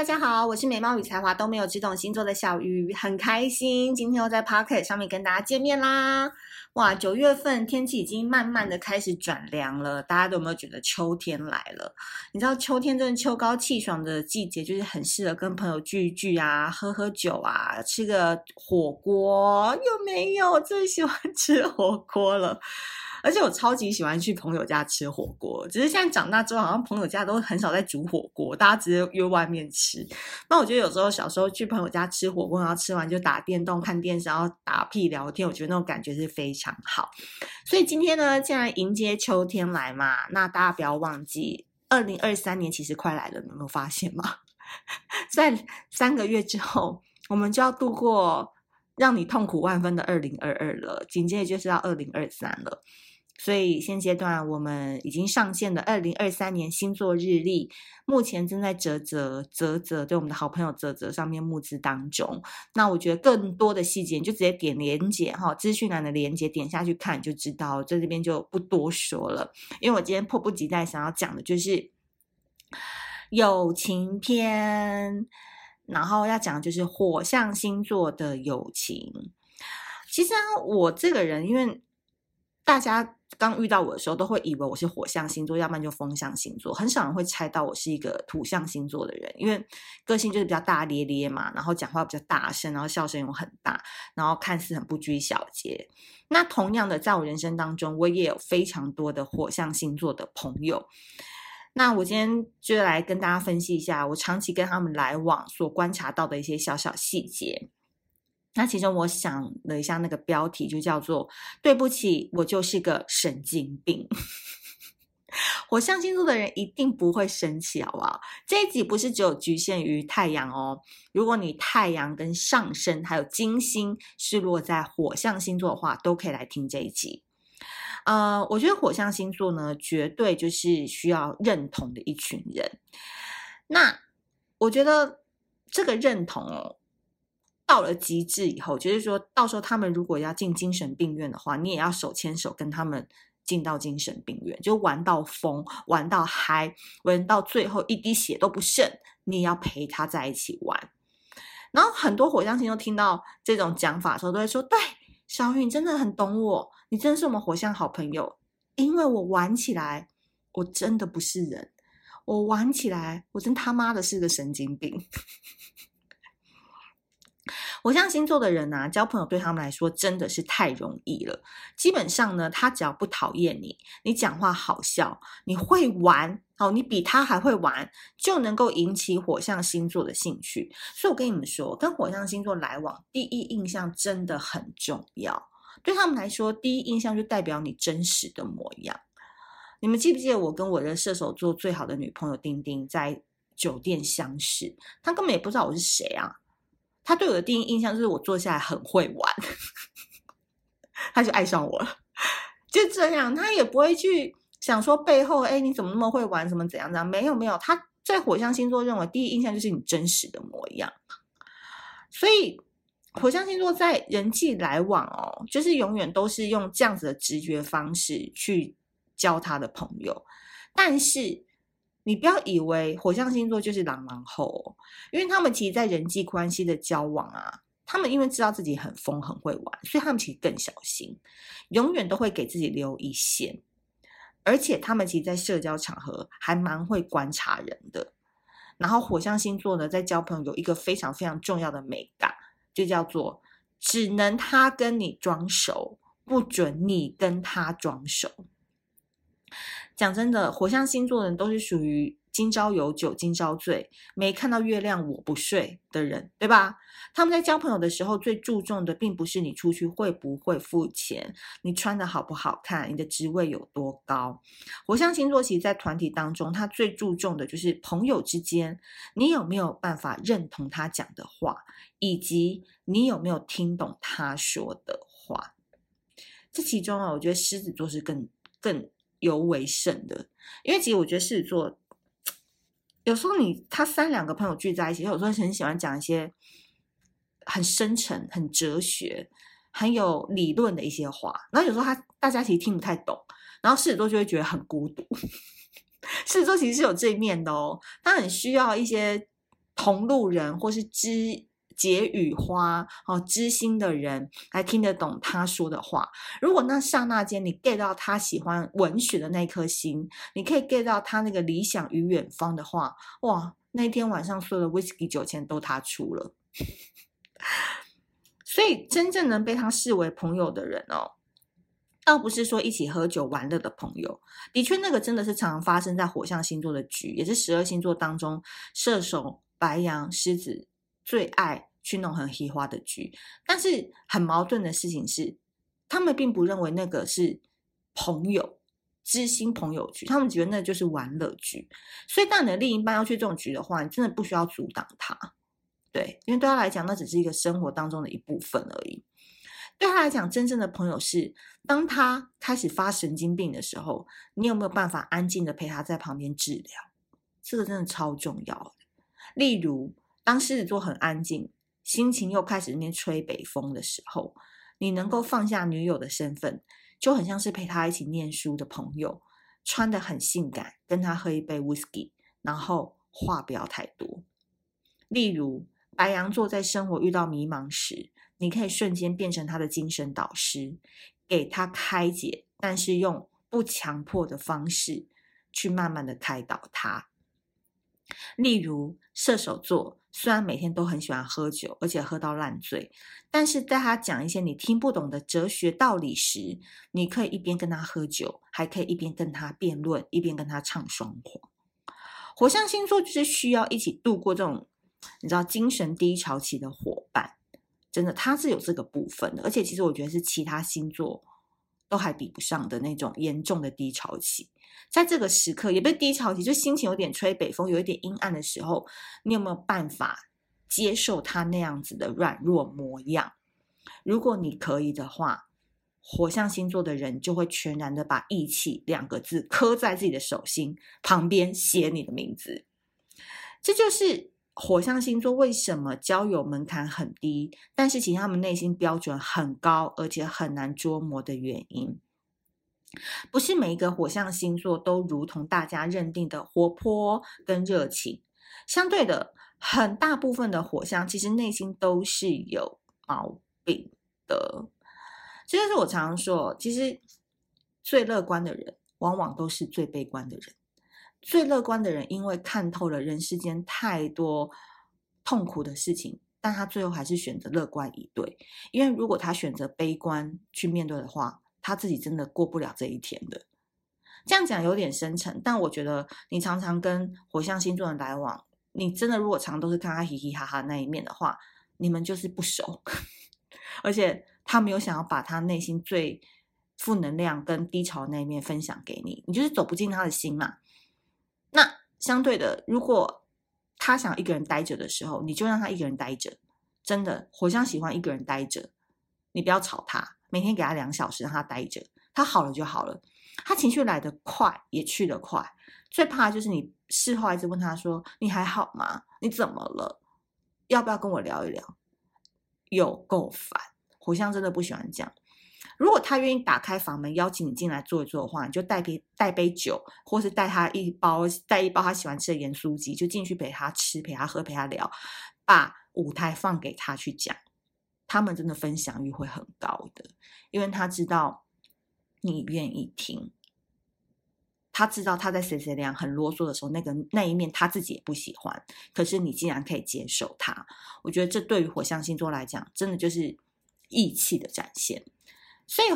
大家好，我是美貌与才华都没有，这种星座的小鱼，很开心今天又在 Pocket 上面跟大家见面啦！哇，九月份天气已经慢慢的开始转凉了，大家都有没有觉得秋天来了？你知道秋天真的秋高气爽的季节，就是很适合跟朋友聚一聚啊，喝喝酒啊，吃个火锅，有没有？最喜欢吃火锅了。而且我超级喜欢去朋友家吃火锅，只是现在长大之后，好像朋友家都很少在煮火锅，大家直接约外面吃。那我觉得有时候小时候去朋友家吃火锅，然后吃完就打电动、看电视，然后打屁聊天，我觉得那种感觉是非常好。所以今天呢，既然迎接秋天来嘛，那大家不要忘记，二零二三年其实快来了，你有没有发现吗？在三个月之后，我们就要度过让你痛苦万分的二零二二了，紧接着就是要二零二三了。所以现阶段我们已经上线的二零二三年星座日历，目前正在泽泽泽泽，对我们的好朋友泽泽上面募资当中。那我觉得更多的细节，你就直接点连结哈，资讯栏的连结点下去看就知道，在这边就不多说了。因为我今天迫不及待想要讲的就是友情篇，然后要讲的就是火象星座的友情。其实啊，我这个人因为。大家刚遇到我的时候，都会以为我是火象星座，要不然就风象星座，很少人会猜到我是一个土象星座的人，因为个性就是比较大咧咧嘛，然后讲话比较大声，然后笑声又很大，然后看似很不拘小节。那同样的，在我人生当中，我也有非常多的火象星座的朋友。那我今天就来跟大家分析一下，我长期跟他们来往所观察到的一些小小细节。那其中我想了一下，那个标题就叫做“对不起，我就是个神经病”。火象星座的人一定不会生气，好不好？这一集不是只有局限于太阳哦。如果你太阳跟上升还有金星是落在火象星座的话，都可以来听这一集。呃，我觉得火象星座呢，绝对就是需要认同的一群人。那我觉得这个认同哦。到了极致以后，就是说到时候他们如果要进精神病院的话，你也要手牵手跟他们进到精神病院，就玩到疯，玩到嗨，玩到最后一滴血都不剩，你也要陪他在一起玩。然后很多火象星座听到这种讲法的时候，都会说：“对，小雨，你真的很懂我，你真的是我们火象好朋友，因为我玩起来，我真的不是人，我玩起来，我真他妈的是个神经病。”火象星座的人啊，交朋友对他们来说真的是太容易了。基本上呢，他只要不讨厌你，你讲话好笑，你会玩，哦，你比他还会玩，就能够引起火象星座的兴趣。所以我跟你们说，跟火象星座来往，第一印象真的很重要。对他们来说，第一印象就代表你真实的模样。你们记不记得我跟我的射手座最好的女朋友丁丁在酒店相识？她根本也不知道我是谁啊。他对我的第一印象就是我坐下来很会玩，他就爱上我了，就这样，他也不会去想说背后，哎，你怎么那么会玩，怎么怎样怎样？没有没有，他在火象星座认为第一印象就是你真实的模样，所以火象星座在人际来往哦，就是永远都是用这样子的直觉方式去交他的朋友，但是。你不要以为火象星座就是狼狼后，因为他们其实，在人际关系的交往啊，他们因为知道自己很疯很会玩，所以他们其实更小心，永远都会给自己留一线。而且他们其实，在社交场合还蛮会观察人的。然后火象星座呢，在交朋友有一个非常非常重要的美感，就叫做只能他跟你装熟，不准你跟他装熟。讲真的，火象星座的人都是属于今朝有酒今朝醉，没看到月亮我不睡的人，对吧？他们在交朋友的时候，最注重的并不是你出去会不会付钱，你穿的好不好看，你的职位有多高。火象星座其实，在团体当中，他最注重的就是朋友之间，你有没有办法认同他讲的话，以及你有没有听懂他说的话。这其中啊，我觉得狮子座是更更。尤为甚的，因为其实我觉得狮子座有时候你他三两个朋友聚在一起，有时候很喜欢讲一些很深沉、很哲学、很有理论的一些话，然后有时候他大家其实听不太懂，然后狮子座就会觉得很孤独。狮子座其实是有这一面的哦，他很需要一些同路人或是知解语花哦，知心的人来听得懂他说的话。如果那刹那间你 get 到他喜欢文学的那颗心，你可以 get 到他那个理想与远方的话，哇，那天晚上所有的 whisky 酒钱都他出了。所以真正能被他视为朋友的人哦，倒不是说一起喝酒玩乐的朋友。的确，那个真的是常常发生在火象星座的局，也是十二星座当中射手、白羊、狮子最爱。去弄很黑花的局，但是很矛盾的事情是，他们并不认为那个是朋友、知心朋友局，他们觉得那就是玩乐局。所以，当你的另一半要去这种局的话，你真的不需要阻挡他，对，因为对他来讲，那只是一个生活当中的一部分而已。对他来讲，真正的朋友是当他开始发神经病的时候，你有没有办法安静的陪他在旁边治疗？这个真的超重要的。例如，当狮子座很安静。心情又开始那边吹北风的时候，你能够放下女友的身份，就很像是陪他一起念书的朋友，穿得很性感，跟他喝一杯 whisky，然后话不要太多。例如，白羊座在生活遇到迷茫时，你可以瞬间变成他的精神导师，给他开解，但是用不强迫的方式去慢慢的开导他。例如，射手座虽然每天都很喜欢喝酒，而且喝到烂醉，但是在他讲一些你听不懂的哲学道理时，你可以一边跟他喝酒，还可以一边跟他辩论，一边跟他唱双簧。火象星座就是需要一起度过这种，你知道精神低潮期的伙伴，真的，他是有这个部分的，而且其实我觉得是其他星座都还比不上的那种严重的低潮期。在这个时刻也被低潮期，就心情有点吹北风，有一点阴暗的时候，你有没有办法接受他那样子的软弱模样？如果你可以的话，火象星座的人就会全然的把义气两个字刻在自己的手心旁边，写你的名字。这就是火象星座为什么交友门槛很低，但是其实他们内心标准很高，而且很难捉摸的原因。不是每一个火象星座都如同大家认定的活泼跟热情，相对的，很大部分的火象其实内心都是有毛病的。这就是我常常说，其实最乐观的人往往都是最悲观的人。最乐观的人因为看透了人世间太多痛苦的事情，但他最后还是选择乐观以对。因为如果他选择悲观去面对的话，他自己真的过不了这一天的，这样讲有点深沉，但我觉得你常常跟火象星座的来往，你真的如果常都是看他嘻嘻哈哈那一面的话，你们就是不熟，而且他没有想要把他内心最负能量跟低潮那一面分享给你，你就是走不进他的心嘛。相对的，如果他想一个人待着的时候，你就让他一个人待着，真的，火象喜欢一个人待着，你不要吵他。每天给他两小时，让他待着，他好了就好了。他情绪来得快，也去得快。最怕就是你事后一直问他说：“你还好吗？你怎么了？要不要跟我聊一聊？”有够烦，火象真的不喜欢这样。如果他愿意打开房门邀请你进来坐一坐的话，你就带杯带杯酒，或是带他一包带一包他喜欢吃的盐酥鸡，就进去陪他吃、陪他喝、陪他聊，把舞台放给他去讲。他们真的分享欲会很高的，因为他知道你愿意听，他知道他在谁谁俩很啰嗦的时候，那个那一面他自己也不喜欢，可是你竟然可以接受他，我觉得这对于火象星座来讲，真的就是义气的展现。所以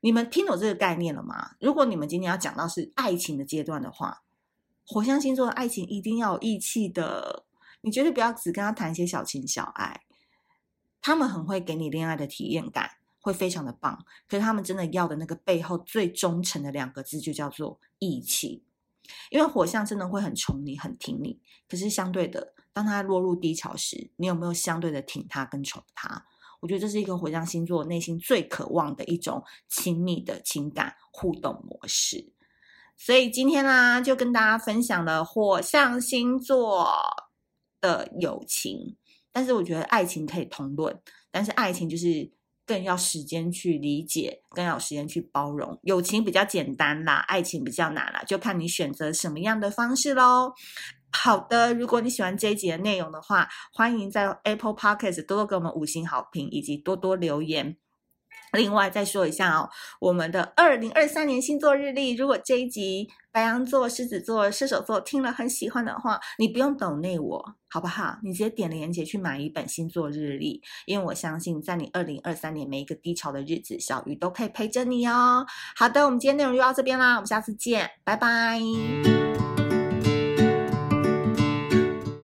你们听懂这个概念了吗？如果你们今天要讲到是爱情的阶段的话，火象星座的爱情一定要有义气的，你绝对不要只跟他谈一些小情小爱。他们很会给你恋爱的体验感，会非常的棒。可是他们真的要的那个背后最忠诚的两个字，就叫做义气。因为火象真的会很宠你，很挺你。可是相对的，当他落入低潮时，你有没有相对的挺他跟宠他？我觉得这是一个火象星座内心最渴望的一种亲密的情感互动模式。所以今天啦，就跟大家分享了火象星座的友情。但是我觉得爱情可以同论，但是爱情就是更要时间去理解，更要时间去包容。友情比较简单啦，爱情比较难啦，就看你选择什么样的方式喽。好的，如果你喜欢这一集的内容的话，欢迎在 Apple Podcast 多多给我们五星好评，以及多多留言。另外再说一下哦，我们的二零二三年星座日历，如果这一集白羊座、狮子座、射手座听了很喜欢的话，你不用抖内我，好不好？你直接点链接去买一本星座日历，因为我相信在你二零二三年每一个低潮的日子，小鱼都可以陪着你哦。好的，我们今天内容就到这边啦，我们下次见，拜拜。